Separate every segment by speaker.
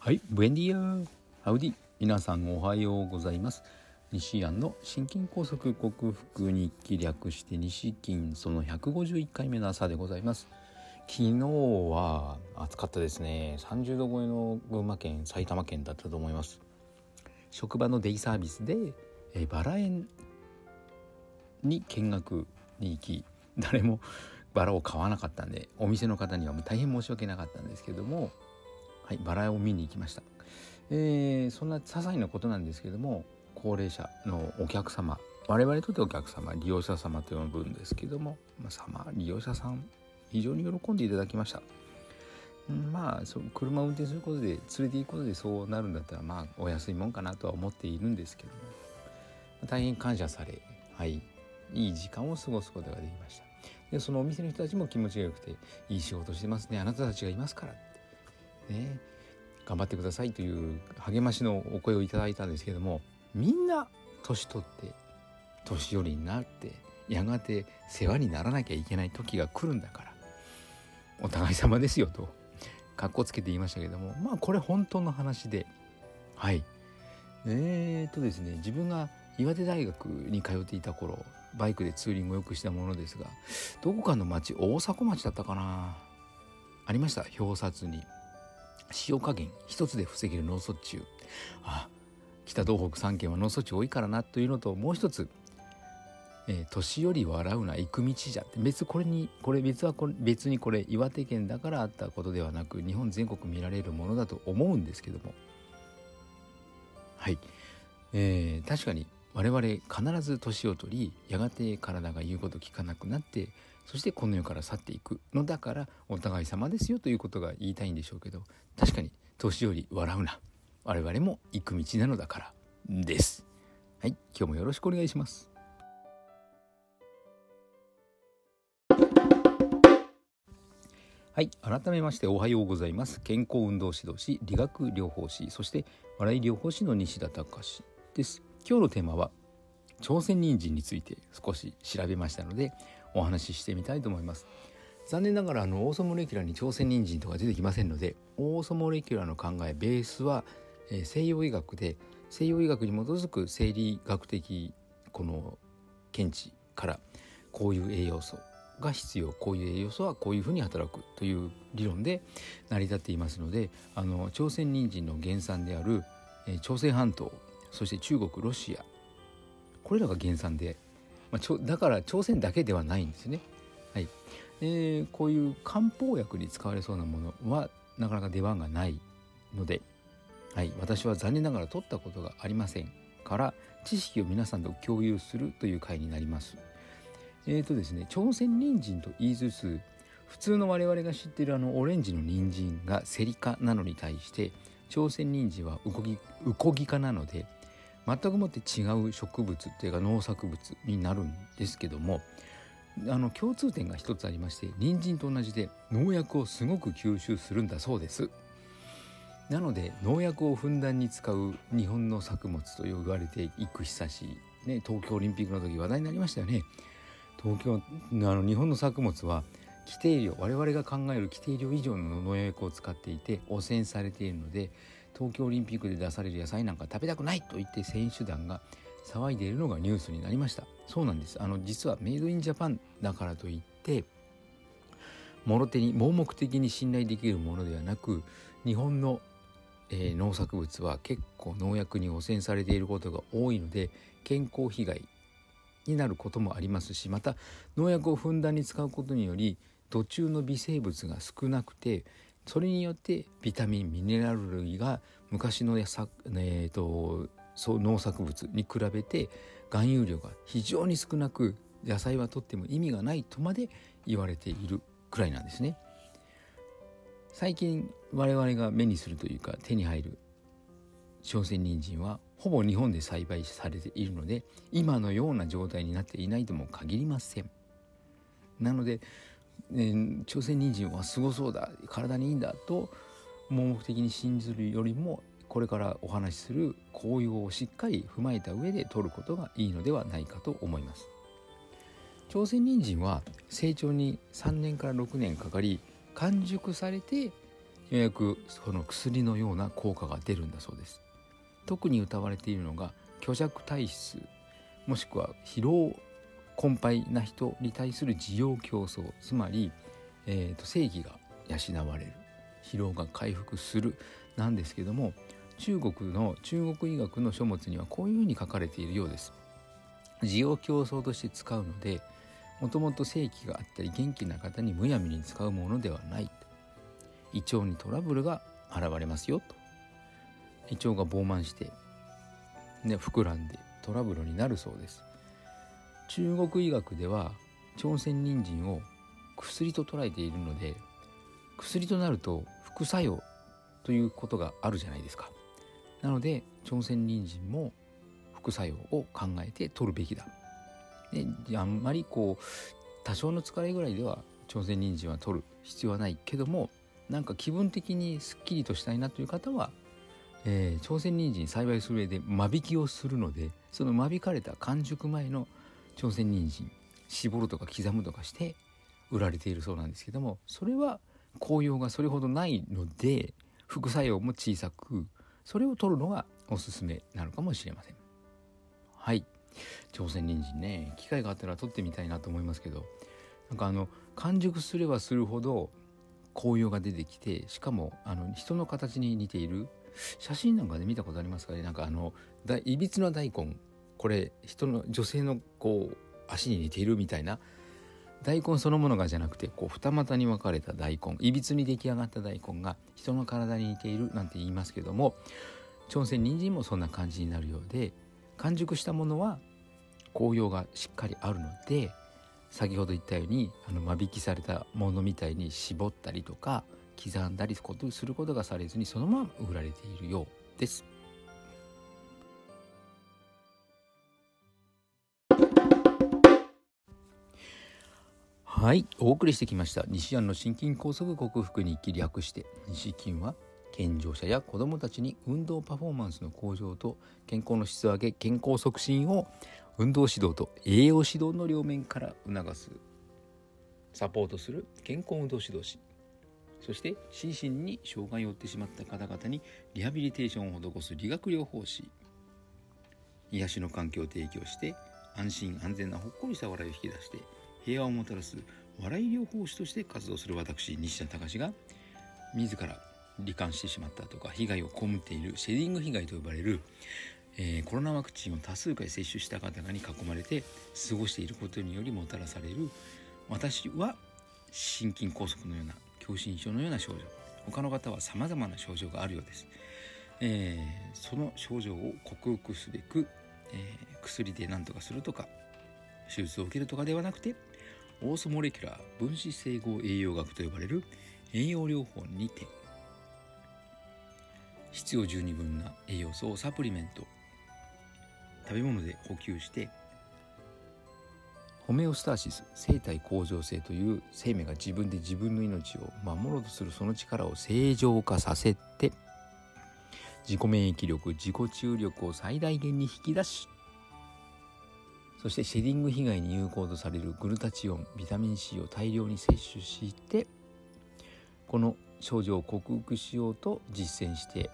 Speaker 1: はい、ブエンディアハウディ皆さんおはようございます。西安の心筋梗塞克服日記略して西金その151回目の朝でございます。昨日は暑かったですね。30度超えの群馬県埼玉県だったと思います。職場のデイサービスでえバラ園に見学に行き誰もバラを買わなかったんでお店の方にはもう大変申し訳なかったんですけどもはいバラを見に行きました、えー、そんな些細なことなんですけども高齢者のお客様我々にとってお客様利用者様と呼ぶんですけども、まあ、様利用者さん非常に喜んでいただきました。まあそ車を運転することで連れて行くことでそうなるんだったらまあお安いもんかなとは思っているんですけども大変感謝されはいいい時間を過ごすことができました。でそのお店の人たちも気持ちが良くていい仕事してますね。あなたたちがいますから。ね頑張ってくださいという励ましのお声をいただいたんですけどもみんな年取って年寄りになってやがて世話にならなきゃいけない時が来るんだからお互い様ですよとかっこつけて言いましたけどもまあこれ本当の話ではい。えー、っとですね自分が岩手大学に通っていた頃バイクでツーリングをよくしたものですがどこかの町大迫町だったかなありました表札に。塩加減一つで防げる脳卒中。あ北東北3県は脳卒中多いからなというのともう一つ。えー、年寄り笑うな行く道じゃ。って別これにこれ別はこれ別にこれ岩手県だからあったことではなく日本全国見られるものだと思うんですけども。はい、えー、確かに我々必ず年を取りやがて体が言うこと聞かなくなってそしてこの世から去っていくのだからお互い様ですよということが言いたいんでしょうけど確かに年寄り笑うな。我々も行く道なのだからです。はい今日もよろしくお願いします。はい改めましておはようございます。健康運動指導士理学療法士そして笑い療法士の西田隆です。今日のテーマは朝鮮人参について少し調べましたのでお話ししてみたいと思います。残念ながらあのオーソモレキュラーに朝鮮人参とか出てきませんのでオーソモレキュラーの考えベースは、えー、西洋医学で西洋医学に基づく生理学的この見地からこういう栄養素が必要こういう栄養素はこういうふうに働くという理論で成り立っていますのであの朝鮮人参の原産である、えー、朝鮮半島そして中国ロシアこれらが原産で、まあ、だから朝鮮だけではないんですね。はい、でこういう漢方薬に使われそうなものはなかなか出番がないので、はい、私は残念ながら取ったことがありませんから知識を皆さんと共有するという回になります。えーとですね、朝鮮人参と言いつつ普通の我々が知っているあのオレンジの人参がセリ科なのに対して朝鮮人参はウコギウコギ科なので全くもって違う植物っていうか農作物になるんですけどもあの共通点が一つありまして人参と同じで農薬をすごく吸収するんだそうです。なので農薬をふんだんに使う日本の作物と言われていく久しね東京オリンピックの時話題になりましたよね。東京あの日本の作物は規定量我々が考える規定量以上の農薬を使っていて汚染されているので東京オリンピックで出される野菜なんか食べたくないと言って選手団が騒いでいるのがニュースになりました。そうなんです。あの実はメイドインジャパンだからといってもろ手に盲目的に信頼できるものではなく日本の、えー、農作物は結構農薬に汚染されていることが多いので健康被害になることもありますしまた農薬をふんだんに使うことにより途中の微生物が少なくてそれによってビタミンミネラル類が昔の、えーと、そう農作物に比べて含有量が非常に少なく野菜はとっても意味がないとまで言われているくらいなんですね。最近我々が目にするというか手に入る朝鮮人参はほぼ日本で栽培されているので今のような状態になっていないとも限りません。なので、えー、朝鮮人参はすごそうだ体にいいんだと盲目的に信じるよりもこれからお話しする紅葉をしっかり踏まえた上で取ることがいいのではないかと思います。朝鮮人参は成長に3年から6年かかり完熟されてようやくその薬のような効果が出るんだそうです特に歌われているのが虚弱体質もしくは疲労困憊な人に対する需要競争つまり、えーと、正義が養われる疲労が回復するなんですけども中国の中国医学の書物にはこういうふうに書かれているようです。需要競争として使うのでもともと正気があったり元気な方にむやみに使うものではない。胃腸にトラブルが現れますよと。胃腸が膨満して、ね、膨らんでトラブルになるそうです。中国医学では朝鮮人参を薬と捉えているので薬となると副作用ということがあるじゃないですか。なので朝鮮人参も副作用を考えて取るべきだ。であんまりこう多少の疲れぐらいでは朝鮮人参は取る必要はないけどもなんか気分的にすっきりとしたいなという方は、えー、朝鮮人参栽培する上で間引きをするのでその間引かれた完熟前の朝鮮人参絞るとか刻むとかして売られているそうなんですけどもそれは紅葉がそれほどないので副作用も小さくそれを取るのがおすすめなのかもしれません。はい。朝鮮人参ね機会があったら取ってみたいなと思いますけどなんかあの完熟すればするほど紅葉が出てきてしかもあの人の形に似ている写真なんかで見たことありますかね？なんかあのいびつな大根。これ人の女性のこう足に似ているみたいな大根そのものがじゃなくてこう二股に分かれた大根いびつに出来上がった大根が人の体に似ているなんて言いますけども朝鮮人参もそんな感じになるようで完熟したものは紅葉がしっかりあるので先ほど言ったようにあの間引きされたものみたいに絞ったりとか刻んだりすることがされずにそのまま売られているようです。はいお送りしてきました。西安の心筋梗塞克服に生き略して西筋は健常者や子どもたちに運動パフォーマンスの向上と健康の質を上げ健康促進を運動指導と栄養指導の両面から促すサポートする健康運動指導士そして心身に障害を負ってしまった方々にリハビリテーションを施す理学療法士癒しの環境を提供して安心安全なほっこりした笑いを引き出して平和をもたらす笑い療法士として活動する私西田隆が自ら罹患してしまったとか被害を被っているシェディング被害と呼ばれるえー、コロナワクチンを多数回接種した方々に囲まれて過ごしていることによりもたらされる私は心筋梗塞のような狭心症のような症状。他の方はさまざまな症状があるようです、えー、その症状を克服すべく、えー、薬で何とかするとか手術を受けるとかではなくてオーソモレキュラー分子整合栄養学と呼ばれる栄養療法にて必要十二分な栄養素をサプリメント。食べ物で補給してホメオスターシス生体向上性という生命が自分で自分の命を守ろうとするその力を正常化させて自己免疫力自己注力を最大限に引き出しそしてシェディング被害に有効とされるグルタチオンビタミン C を大量に摂取してこの症状を克服しようと実践して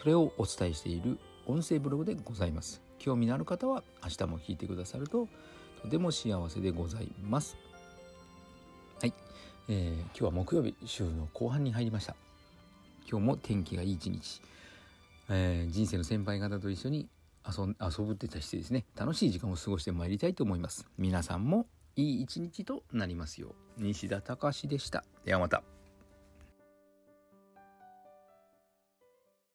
Speaker 1: それをお伝えしている音声ブログでございます。興味のある方は明日も聞いてくださるととても幸せでございます。はい、えー、今日は木曜日週の後半に入りました。今日も天気がいい一日、えー、人生の先輩方と一緒に遊遊ぶってたしてですね。楽しい時間を過ごしてまいりたいと思います。皆さんもいい一日となりますよう。西田隆でした。ではまた。